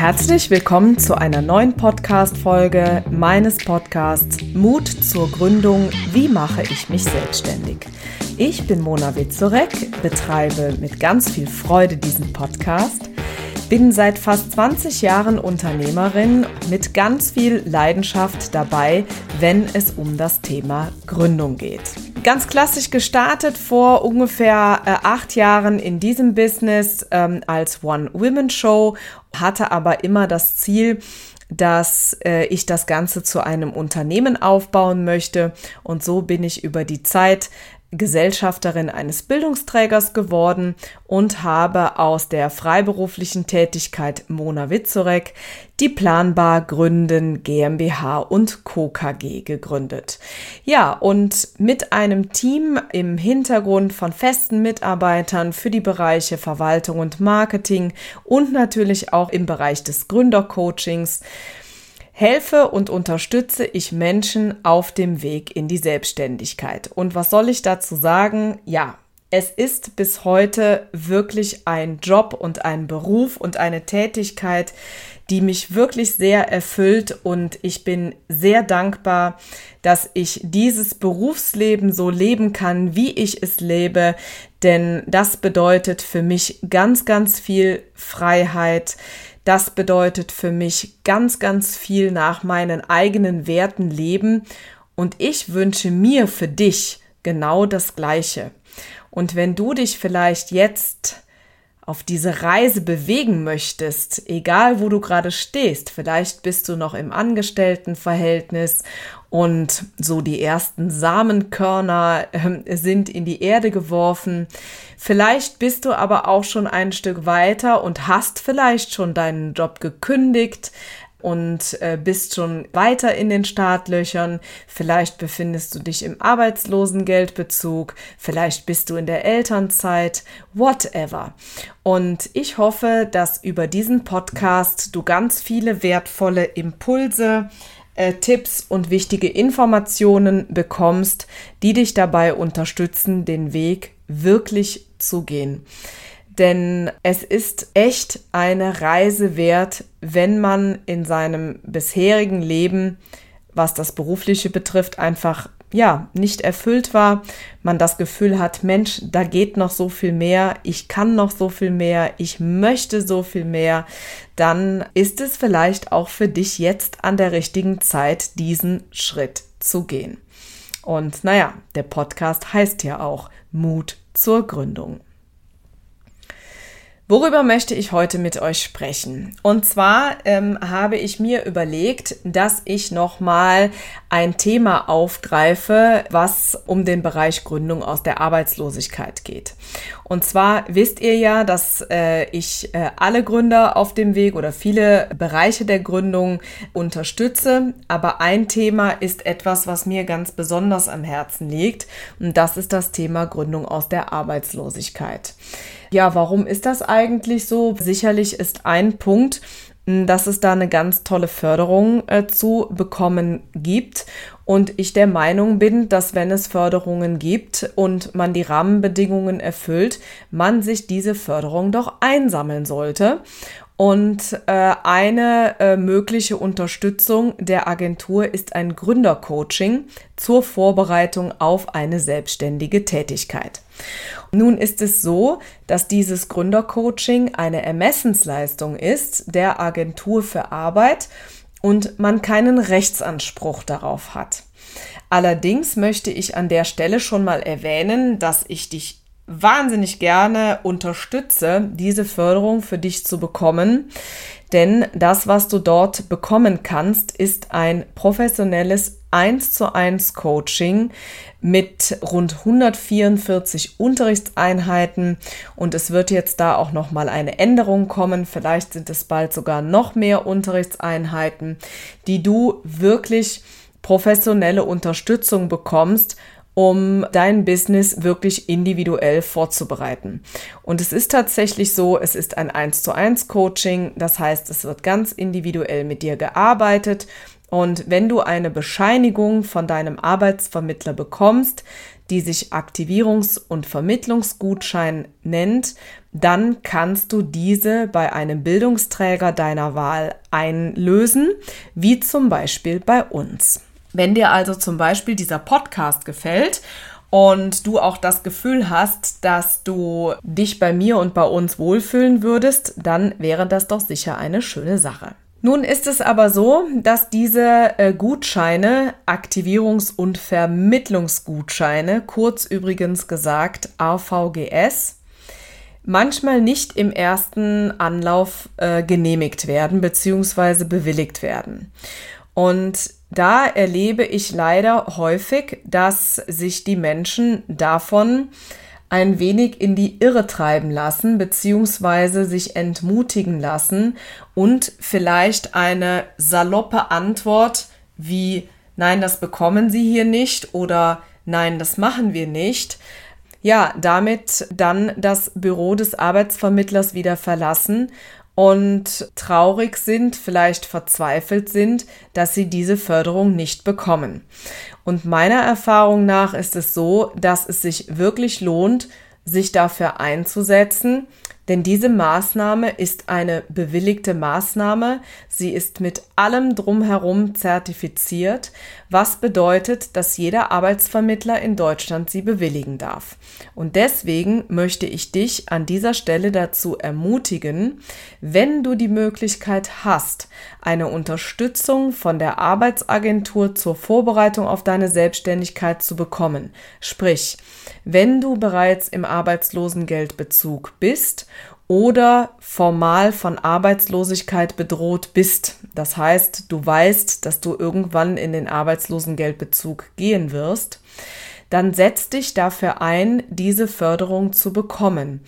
Herzlich willkommen zu einer neuen Podcast-Folge meines Podcasts Mut zur Gründung. Wie mache ich mich selbstständig? Ich bin Mona Witzorek, betreibe mit ganz viel Freude diesen Podcast bin seit fast 20 Jahren Unternehmerin mit ganz viel Leidenschaft dabei, wenn es um das Thema Gründung geht. Ganz klassisch gestartet vor ungefähr äh, acht Jahren in diesem Business ähm, als One-Women-Show, hatte aber immer das Ziel, dass äh, ich das Ganze zu einem Unternehmen aufbauen möchte. Und so bin ich über die Zeit Gesellschafterin eines Bildungsträgers geworden und habe aus der freiberuflichen Tätigkeit Mona Witzorek die Planbar Gründen GmbH und Co. KG gegründet. Ja, und mit einem Team im Hintergrund von festen Mitarbeitern für die Bereiche Verwaltung und Marketing und natürlich auch im Bereich des Gründercoachings helfe und unterstütze ich Menschen auf dem Weg in die Selbstständigkeit. Und was soll ich dazu sagen? Ja, es ist bis heute wirklich ein Job und ein Beruf und eine Tätigkeit, die mich wirklich sehr erfüllt und ich bin sehr dankbar, dass ich dieses Berufsleben so leben kann, wie ich es lebe, denn das bedeutet für mich ganz, ganz viel Freiheit, das bedeutet für mich ganz, ganz viel nach meinen eigenen Werten leben und ich wünsche mir für dich genau das Gleiche. Und wenn du dich vielleicht jetzt auf diese Reise bewegen möchtest, egal wo du gerade stehst, vielleicht bist du noch im Angestelltenverhältnis und so die ersten Samenkörner äh, sind in die Erde geworfen. Vielleicht bist du aber auch schon ein Stück weiter und hast vielleicht schon deinen Job gekündigt, und äh, bist schon weiter in den Startlöchern. Vielleicht befindest du dich im Arbeitslosengeldbezug, vielleicht bist du in der Elternzeit, whatever. Und ich hoffe, dass über diesen Podcast du ganz viele wertvolle Impulse, äh, Tipps und wichtige Informationen bekommst, die dich dabei unterstützen, den Weg wirklich zu gehen. Denn es ist echt eine Reise wert, wenn man in seinem bisherigen Leben, was das Berufliche betrifft, einfach ja, nicht erfüllt war, man das Gefühl hat, Mensch, da geht noch so viel mehr, ich kann noch so viel mehr, ich möchte so viel mehr, dann ist es vielleicht auch für dich jetzt an der richtigen Zeit, diesen Schritt zu gehen. Und naja, der Podcast heißt ja auch Mut zur Gründung. Worüber möchte ich heute mit euch sprechen? Und zwar ähm, habe ich mir überlegt, dass ich nochmal ein Thema aufgreife, was um den Bereich Gründung aus der Arbeitslosigkeit geht. Und zwar wisst ihr ja, dass äh, ich äh, alle Gründer auf dem Weg oder viele Bereiche der Gründung unterstütze. Aber ein Thema ist etwas, was mir ganz besonders am Herzen liegt. Und das ist das Thema Gründung aus der Arbeitslosigkeit. Ja, warum ist das eigentlich so? Sicherlich ist ein Punkt, dass es da eine ganz tolle Förderung äh, zu bekommen gibt. Und ich der Meinung bin, dass wenn es Förderungen gibt und man die Rahmenbedingungen erfüllt, man sich diese Förderung doch einsammeln sollte. Und äh, eine äh, mögliche Unterstützung der Agentur ist ein Gründercoaching zur Vorbereitung auf eine selbstständige Tätigkeit. Nun ist es so, dass dieses Gründercoaching eine Ermessensleistung ist der Agentur für Arbeit und man keinen Rechtsanspruch darauf hat. Allerdings möchte ich an der Stelle schon mal erwähnen, dass ich dich wahnsinnig gerne unterstütze, diese Förderung für dich zu bekommen. Denn das, was du dort bekommen kannst, ist ein professionelles 1 zu 1 Coaching mit rund 144 Unterrichtseinheiten und es wird jetzt da auch noch mal eine Änderung kommen. Vielleicht sind es bald sogar noch mehr Unterrichtseinheiten, die du wirklich professionelle Unterstützung bekommst um dein Business wirklich individuell vorzubereiten. Und es ist tatsächlich so, es ist ein 1 zu 1 Coaching, das heißt, es wird ganz individuell mit dir gearbeitet und wenn du eine Bescheinigung von deinem Arbeitsvermittler bekommst, die sich Aktivierungs- und Vermittlungsgutschein nennt, dann kannst du diese bei einem Bildungsträger deiner Wahl einlösen, wie zum Beispiel bei uns. Wenn dir also zum Beispiel dieser Podcast gefällt und du auch das Gefühl hast, dass du dich bei mir und bei uns wohlfühlen würdest, dann wäre das doch sicher eine schöne Sache. Nun ist es aber so, dass diese äh, Gutscheine, Aktivierungs- und Vermittlungsgutscheine, kurz übrigens gesagt AVGS, manchmal nicht im ersten Anlauf äh, genehmigt werden bzw. bewilligt werden. Und da erlebe ich leider häufig, dass sich die Menschen davon ein wenig in die Irre treiben lassen, beziehungsweise sich entmutigen lassen und vielleicht eine saloppe Antwort wie Nein, das bekommen Sie hier nicht oder Nein, das machen wir nicht, ja, damit dann das Büro des Arbeitsvermittlers wieder verlassen und traurig sind, vielleicht verzweifelt sind, dass sie diese Förderung nicht bekommen. Und meiner Erfahrung nach ist es so, dass es sich wirklich lohnt, sich dafür einzusetzen, denn diese Maßnahme ist eine bewilligte Maßnahme. Sie ist mit allem drumherum zertifiziert, was bedeutet, dass jeder Arbeitsvermittler in Deutschland sie bewilligen darf. Und deswegen möchte ich dich an dieser Stelle dazu ermutigen, wenn du die Möglichkeit hast, eine Unterstützung von der Arbeitsagentur zur Vorbereitung auf deine Selbstständigkeit zu bekommen. Sprich, wenn du bereits im Arbeitslosengeldbezug bist oder formal von Arbeitslosigkeit bedroht bist. Das heißt, du weißt, dass du irgendwann in den Arbeitslosengeldbezug gehen wirst, dann setz dich dafür ein, diese Förderung zu bekommen.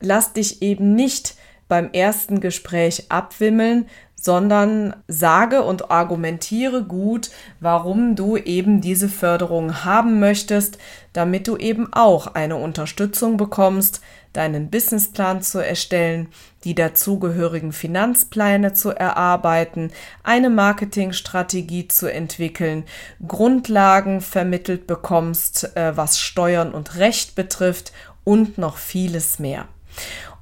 Lass dich eben nicht beim ersten Gespräch abwimmeln, sondern sage und argumentiere gut, warum du eben diese Förderung haben möchtest, damit du eben auch eine Unterstützung bekommst, deinen Businessplan zu erstellen, die dazugehörigen Finanzpläne zu erarbeiten, eine Marketingstrategie zu entwickeln, Grundlagen vermittelt bekommst, äh, was Steuern und Recht betrifft und noch vieles mehr.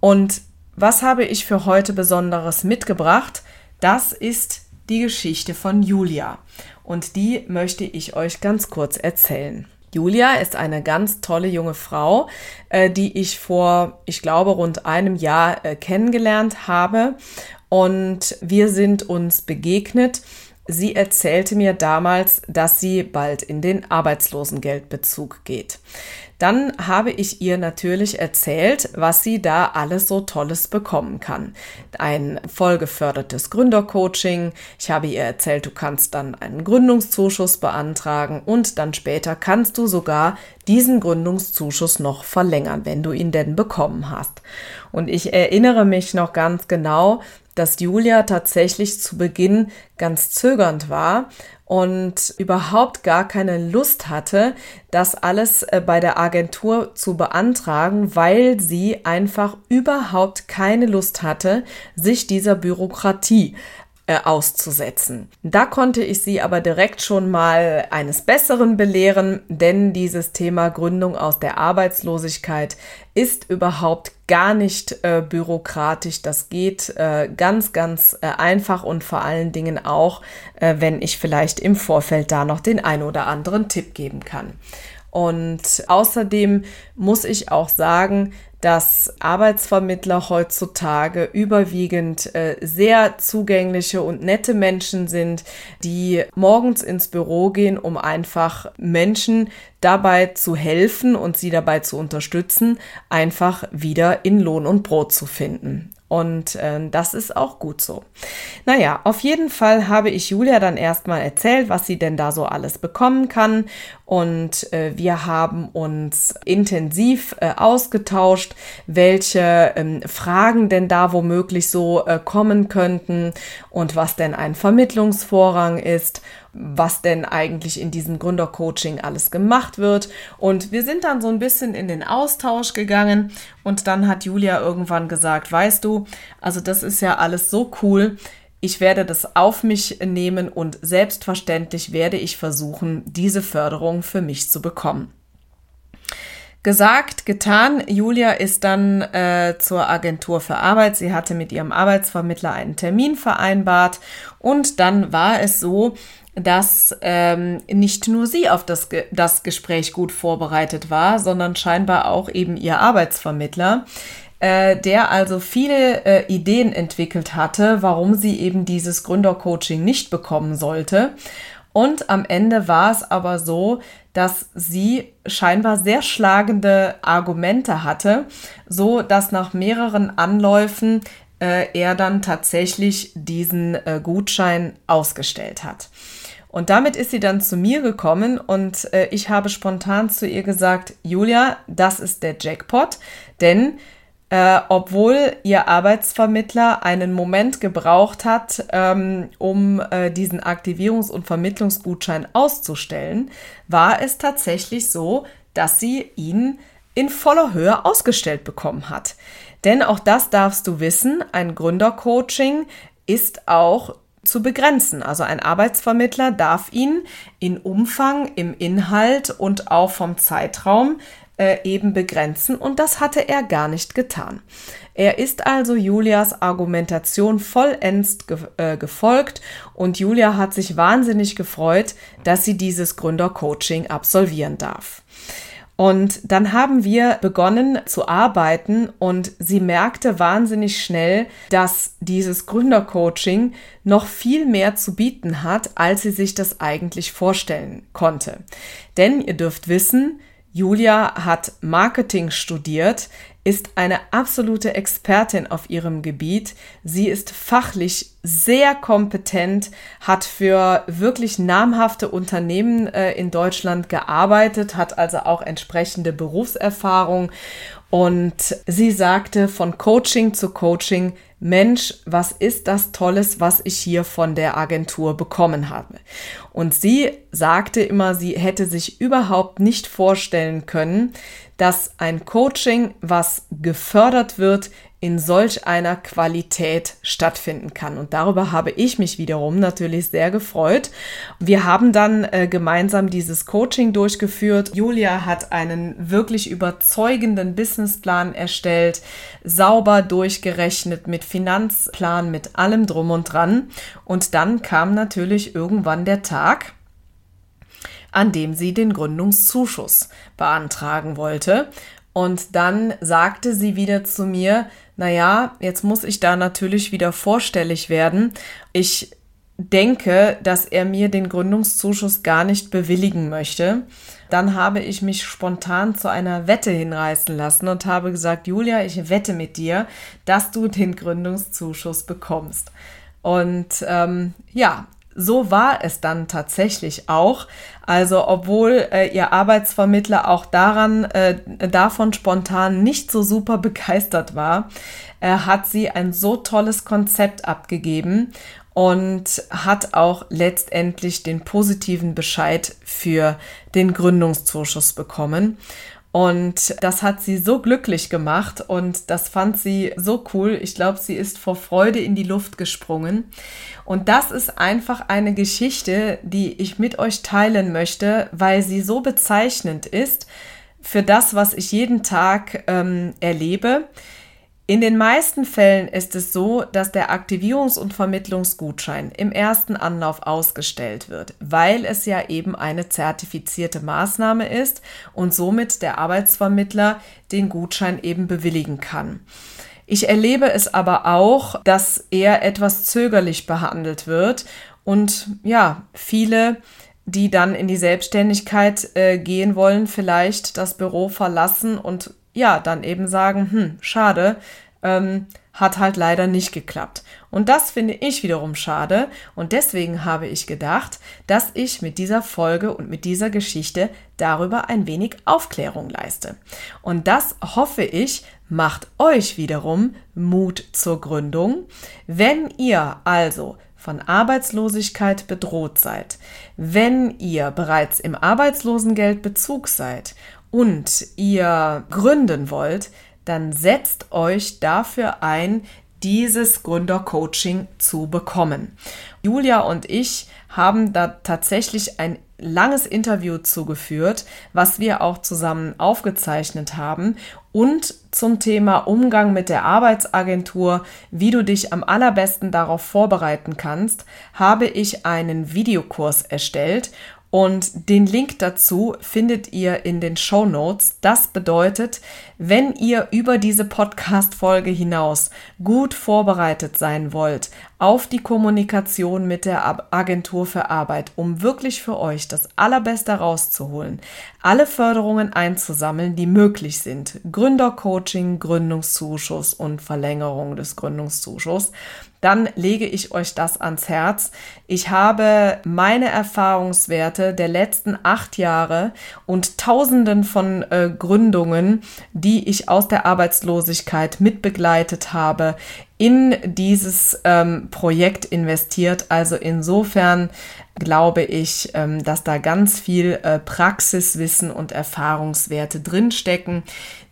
Und was habe ich für heute Besonderes mitgebracht? Das ist die Geschichte von Julia und die möchte ich euch ganz kurz erzählen. Julia ist eine ganz tolle junge Frau, äh, die ich vor, ich glaube, rund einem Jahr äh, kennengelernt habe und wir sind uns begegnet. Sie erzählte mir damals, dass sie bald in den Arbeitslosengeldbezug geht. Dann habe ich ihr natürlich erzählt, was sie da alles so Tolles bekommen kann. Ein vollgefördertes Gründercoaching. Ich habe ihr erzählt, du kannst dann einen Gründungszuschuss beantragen und dann später kannst du sogar diesen Gründungszuschuss noch verlängern, wenn du ihn denn bekommen hast. Und ich erinnere mich noch ganz genau, dass Julia tatsächlich zu Beginn ganz zögernd war und überhaupt gar keine Lust hatte, das alles äh, bei der Agentur zu beantragen, weil sie einfach überhaupt keine Lust hatte, sich dieser Bürokratie äh, auszusetzen. Da konnte ich sie aber direkt schon mal eines Besseren belehren, denn dieses Thema Gründung aus der Arbeitslosigkeit ist überhaupt gar nicht äh, bürokratisch. Das geht äh, ganz, ganz äh, einfach und vor allen Dingen auch, äh, wenn ich vielleicht im Vorfeld da noch den ein oder anderen Tipp geben kann. Und außerdem muss ich auch sagen, dass Arbeitsvermittler heutzutage überwiegend äh, sehr zugängliche und nette Menschen sind, die morgens ins Büro gehen, um einfach Menschen dabei zu helfen und sie dabei zu unterstützen, einfach wieder in Lohn und Brot zu finden. Und äh, das ist auch gut so. Naja, auf jeden Fall habe ich Julia dann erstmal erzählt, was sie denn da so alles bekommen kann. Und äh, wir haben uns intensiv äh, ausgetauscht, welche ähm, Fragen denn da womöglich so äh, kommen könnten und was denn ein Vermittlungsvorrang ist was denn eigentlich in diesem Gründercoaching alles gemacht wird. Und wir sind dann so ein bisschen in den Austausch gegangen und dann hat Julia irgendwann gesagt, weißt du, also das ist ja alles so cool. Ich werde das auf mich nehmen und selbstverständlich werde ich versuchen, diese Förderung für mich zu bekommen. Gesagt, getan. Julia ist dann äh, zur Agentur für Arbeit. Sie hatte mit ihrem Arbeitsvermittler einen Termin vereinbart und dann war es so, dass ähm, nicht nur sie auf das, das Gespräch gut vorbereitet war, sondern scheinbar auch eben ihr Arbeitsvermittler, äh, der also viele äh, Ideen entwickelt hatte, warum sie eben dieses Gründercoaching nicht bekommen sollte. Und am Ende war es aber so, dass sie scheinbar sehr schlagende Argumente hatte, so dass nach mehreren Anläufen äh, er dann tatsächlich diesen äh, Gutschein ausgestellt hat. Und damit ist sie dann zu mir gekommen und äh, ich habe spontan zu ihr gesagt, Julia, das ist der Jackpot, denn äh, obwohl ihr Arbeitsvermittler einen Moment gebraucht hat, ähm, um äh, diesen Aktivierungs- und Vermittlungsgutschein auszustellen, war es tatsächlich so, dass sie ihn in voller Höhe ausgestellt bekommen hat. Denn auch das darfst du wissen, ein Gründercoaching ist auch zu begrenzen. Also ein Arbeitsvermittler darf ihn in Umfang, im Inhalt und auch vom Zeitraum äh, eben begrenzen und das hatte er gar nicht getan. Er ist also Julias Argumentation vollends ge äh, gefolgt und Julia hat sich wahnsinnig gefreut, dass sie dieses Gründercoaching absolvieren darf. Und dann haben wir begonnen zu arbeiten und sie merkte wahnsinnig schnell, dass dieses Gründercoaching noch viel mehr zu bieten hat, als sie sich das eigentlich vorstellen konnte. Denn ihr dürft wissen, Julia hat Marketing studiert, ist eine absolute Expertin auf ihrem Gebiet. Sie ist fachlich sehr kompetent, hat für wirklich namhafte Unternehmen äh, in Deutschland gearbeitet, hat also auch entsprechende Berufserfahrung. Und sie sagte von Coaching zu Coaching, Mensch, was ist das Tolles, was ich hier von der Agentur bekommen habe. Und sie sagte immer, sie hätte sich überhaupt nicht vorstellen können, dass ein Coaching, was gefördert wird, in solch einer Qualität stattfinden kann. Und darüber habe ich mich wiederum natürlich sehr gefreut. Wir haben dann äh, gemeinsam dieses Coaching durchgeführt. Julia hat einen wirklich überzeugenden Businessplan erstellt, sauber durchgerechnet mit Finanzplan, mit allem drum und dran. Und dann kam natürlich irgendwann der Tag, an dem sie den Gründungszuschuss beantragen wollte. Und dann sagte sie wieder zu mir, naja, jetzt muss ich da natürlich wieder vorstellig werden. Ich denke, dass er mir den Gründungszuschuss gar nicht bewilligen möchte. Dann habe ich mich spontan zu einer Wette hinreißen lassen und habe gesagt, Julia, ich wette mit dir, dass du den Gründungszuschuss bekommst. Und ähm, ja, so war es dann tatsächlich auch. Also obwohl äh, ihr Arbeitsvermittler auch daran, äh, davon spontan nicht so super begeistert war, äh, hat sie ein so tolles Konzept abgegeben und hat auch letztendlich den positiven Bescheid für den Gründungszuschuss bekommen. Und das hat sie so glücklich gemacht und das fand sie so cool. Ich glaube, sie ist vor Freude in die Luft gesprungen. Und das ist einfach eine Geschichte, die ich mit euch teilen möchte, weil sie so bezeichnend ist für das, was ich jeden Tag ähm, erlebe. In den meisten Fällen ist es so, dass der Aktivierungs- und Vermittlungsgutschein im ersten Anlauf ausgestellt wird, weil es ja eben eine zertifizierte Maßnahme ist und somit der Arbeitsvermittler den Gutschein eben bewilligen kann. Ich erlebe es aber auch, dass er etwas zögerlich behandelt wird und ja, viele die dann in die Selbstständigkeit äh, gehen wollen, vielleicht das Büro verlassen und ja, dann eben sagen, hm, schade, ähm, hat halt leider nicht geklappt. Und das finde ich wiederum schade. Und deswegen habe ich gedacht, dass ich mit dieser Folge und mit dieser Geschichte darüber ein wenig Aufklärung leiste. Und das hoffe ich, macht euch wiederum Mut zur Gründung. Wenn ihr also von Arbeitslosigkeit bedroht seid, wenn ihr bereits im Arbeitslosengeldbezug seid und ihr gründen wollt, dann setzt euch dafür ein, dieses Gründercoaching zu bekommen. Julia und ich haben da tatsächlich ein langes Interview zugeführt, was wir auch zusammen aufgezeichnet haben. Und zum Thema Umgang mit der Arbeitsagentur, wie du dich am allerbesten darauf vorbereiten kannst, habe ich einen Videokurs erstellt und den Link dazu findet ihr in den Show Notes. Das bedeutet, wenn ihr über diese Podcast-Folge hinaus gut vorbereitet sein wollt auf die Kommunikation mit der Agentur für Arbeit, um wirklich für euch das Allerbeste rauszuholen, alle Förderungen einzusammeln, die möglich sind, Gründercoaching, Gründungszuschuss und Verlängerung des Gründungszuschusses, dann lege ich euch das ans Herz. Ich habe meine Erfahrungswerte der letzten acht Jahre und Tausenden von äh, Gründungen, die ich aus der Arbeitslosigkeit mitbegleitet habe, in dieses ähm, Projekt investiert. Also insofern glaube ich, ähm, dass da ganz viel äh, Praxiswissen und Erfahrungswerte drinstecken,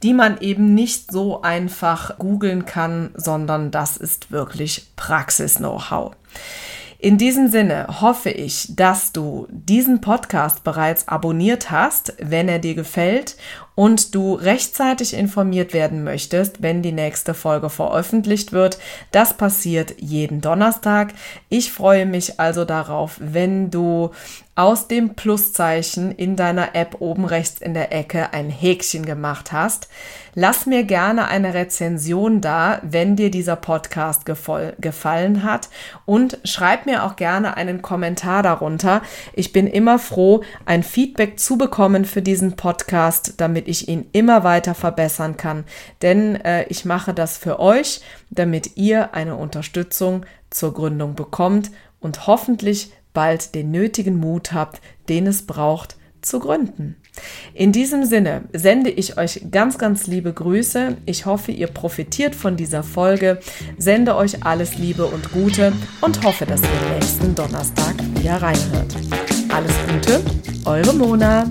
die man eben nicht so einfach googeln kann, sondern das ist wirklich Praxis-Know-how. In diesem Sinne hoffe ich, dass du diesen Podcast bereits abonniert hast, wenn er dir gefällt und du rechtzeitig informiert werden möchtest, wenn die nächste Folge veröffentlicht wird. Das passiert jeden Donnerstag. Ich freue mich also darauf, wenn du aus dem Pluszeichen in deiner App oben rechts in der Ecke ein Häkchen gemacht hast. Lass mir gerne eine Rezension da, wenn dir dieser Podcast gefallen hat und schreib mir auch gerne einen Kommentar darunter. Ich bin immer froh, ein Feedback zu bekommen für diesen Podcast, damit ich ihn immer weiter verbessern kann. Denn äh, ich mache das für euch, damit ihr eine Unterstützung zur Gründung bekommt und hoffentlich bald den nötigen Mut habt, den es braucht, zu gründen. In diesem Sinne sende ich euch ganz, ganz liebe Grüße. Ich hoffe, ihr profitiert von dieser Folge, sende euch alles Liebe und Gute und hoffe, dass ihr nächsten Donnerstag wieder reinhört. Alles Gute, eure Mona.